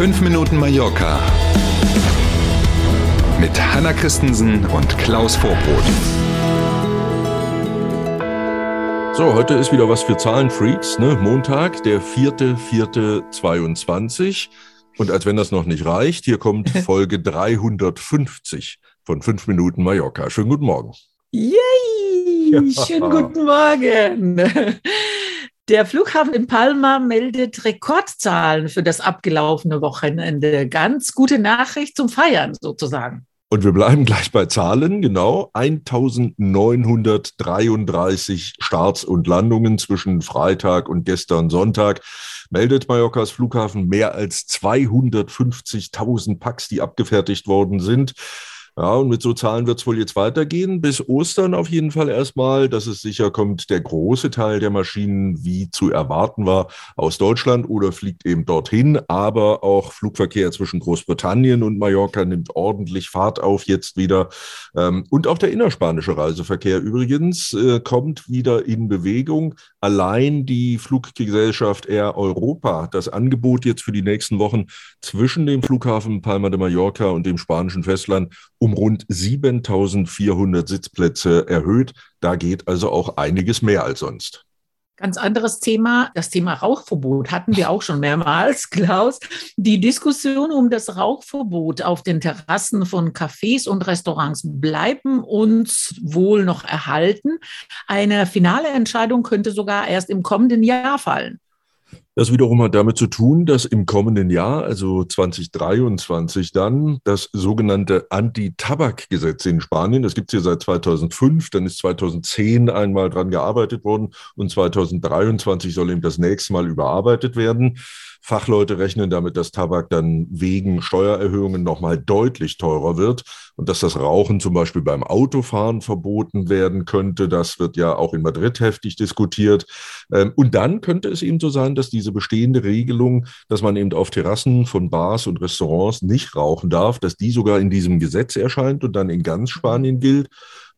5 Minuten Mallorca mit Hanna Christensen und Klaus Vorbrot. So, heute ist wieder was für Zahlenfreaks, ne? Montag, der 4.4.22. Und als wenn das noch nicht reicht, hier kommt Folge 350 von 5 Minuten Mallorca. Schönen guten Morgen. Yay! Schönen guten Morgen. Der Flughafen in Palma meldet Rekordzahlen für das abgelaufene Wochenende. Ganz gute Nachricht zum Feiern sozusagen. Und wir bleiben gleich bei Zahlen, genau. 1933 Starts und Landungen zwischen Freitag und gestern Sonntag. Meldet Mallorcas Flughafen mehr als 250.000 Packs, die abgefertigt worden sind. Ja, und mit so Zahlen wird es wohl jetzt weitergehen. Bis Ostern auf jeden Fall erstmal, dass es sicher kommt, der große Teil der Maschinen, wie zu erwarten war, aus Deutschland oder fliegt eben dorthin. Aber auch Flugverkehr zwischen Großbritannien und Mallorca nimmt ordentlich Fahrt auf jetzt wieder. Ähm, und auch der innerspanische Reiseverkehr übrigens äh, kommt wieder in Bewegung. Allein die Fluggesellschaft Air Europa hat das Angebot jetzt für die nächsten Wochen zwischen dem Flughafen Palma de Mallorca und dem spanischen Festland um rund 7400 Sitzplätze erhöht. Da geht also auch einiges mehr als sonst. Ganz anderes Thema, das Thema Rauchverbot hatten wir auch schon mehrmals, Klaus. Die Diskussion um das Rauchverbot auf den Terrassen von Cafés und Restaurants bleiben uns wohl noch erhalten. Eine finale Entscheidung könnte sogar erst im kommenden Jahr fallen. Das wiederum hat damit zu tun, dass im kommenden Jahr, also 2023 dann, das sogenannte Anti-Tabak-Gesetz in Spanien, das gibt es hier seit 2005, dann ist 2010 einmal dran gearbeitet worden und 2023 soll eben das nächste Mal überarbeitet werden. Fachleute rechnen damit, dass Tabak dann wegen Steuererhöhungen nochmal deutlich teurer wird und dass das Rauchen zum Beispiel beim Autofahren verboten werden könnte. Das wird ja auch in Madrid heftig diskutiert. Ähm, und dann könnte es eben so sein, dass diese bestehende Regelung, dass man eben auf Terrassen von Bars und Restaurants nicht rauchen darf, dass die sogar in diesem Gesetz erscheint und dann in ganz Spanien gilt.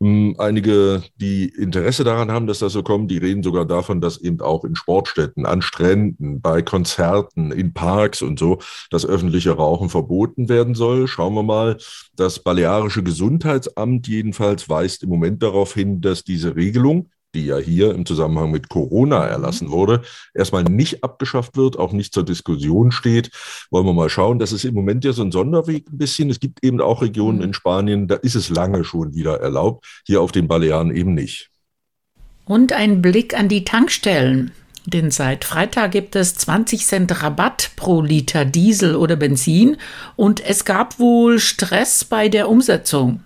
Hm, einige, die Interesse daran haben, dass das so kommt, die reden sogar davon, dass eben auch in Sportstätten, an Stränden, bei Konzerten, in Parks und so das öffentliche Rauchen verboten werden soll. Schauen wir mal. Das Balearische Gesundheitsamt jedenfalls weist im Moment darauf hin, dass diese Regelung, die ja hier im Zusammenhang mit Corona mhm. erlassen wurde, erstmal nicht abgeschafft wird, auch nicht zur Diskussion steht. Wollen wir mal schauen. Das ist im Moment ja so ein Sonderweg ein bisschen. Es gibt eben auch Regionen mhm. in Spanien, da ist es lange schon wieder erlaubt, hier auf den Balearen eben nicht. Und ein Blick an die Tankstellen. Denn seit Freitag gibt es 20 Cent Rabatt pro Liter Diesel oder Benzin und es gab wohl Stress bei der Umsetzung.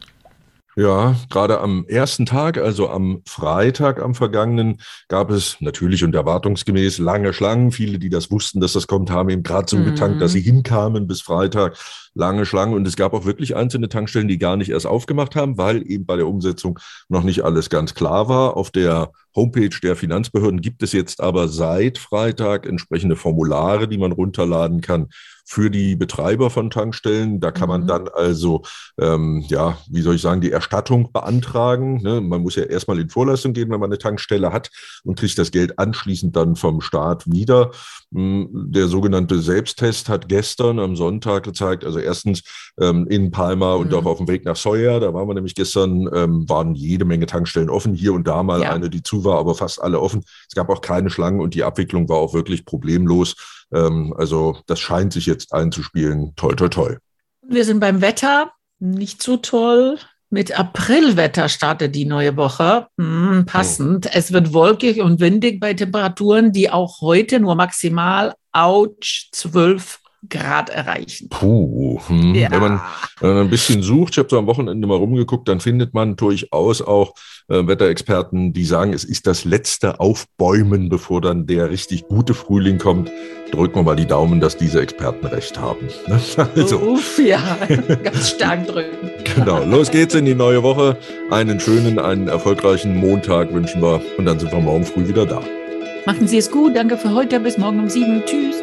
Ja, gerade am ersten Tag, also am Freitag am vergangenen, gab es natürlich und erwartungsgemäß lange Schlangen. Viele, die das wussten, dass das kommt, haben eben gerade so mhm. getankt, dass sie hinkamen bis Freitag. Lange Schlangen. Und es gab auch wirklich einzelne Tankstellen, die gar nicht erst aufgemacht haben, weil eben bei der Umsetzung noch nicht alles ganz klar war. Auf der Homepage der Finanzbehörden gibt es jetzt aber seit Freitag entsprechende Formulare, die man runterladen kann für die Betreiber von Tankstellen. Da kann man mhm. dann also, ähm, ja, wie soll ich sagen, die Erstattung beantragen. Ne? Man muss ja erstmal in Vorleistung gehen, wenn man eine Tankstelle hat und kriegt das Geld anschließend dann vom Staat wieder. Hm, der sogenannte Selbsttest hat gestern am Sonntag gezeigt, also erstens ähm, in Palma und mhm. auch auf dem Weg nach Soja, da waren wir nämlich gestern, ähm, waren jede Menge Tankstellen offen, hier und da mal ja. eine, die zu war, aber fast alle offen. Es gab auch keine Schlangen und die Abwicklung war auch wirklich problemlos. Ähm, also das scheint sich jetzt einzuspielen. Toll, toll, toll. Wir sind beim Wetter nicht so toll. Mit Aprilwetter startet die neue Woche. Hm, passend. Oh. Es wird wolkig und windig bei Temperaturen, die auch heute nur maximal, ouch, 12 Grad erreichen. Puh, hm. ja. wenn, man, wenn, man, ein bisschen sucht, ich habe so am Wochenende mal rumgeguckt, dann findet man durchaus auch äh, Wetterexperten, die sagen, es ist das letzte Aufbäumen, bevor dann der richtig gute Frühling kommt. Drücken wir mal die Daumen, dass diese Experten recht haben. Ne? Also. Uff, ja, ganz stark drücken. genau, los geht's in die neue Woche. Einen schönen, einen erfolgreichen Montag wünschen wir und dann sind wir morgen früh wieder da. Machen Sie es gut, danke für heute, bis morgen um sieben. Tschüss.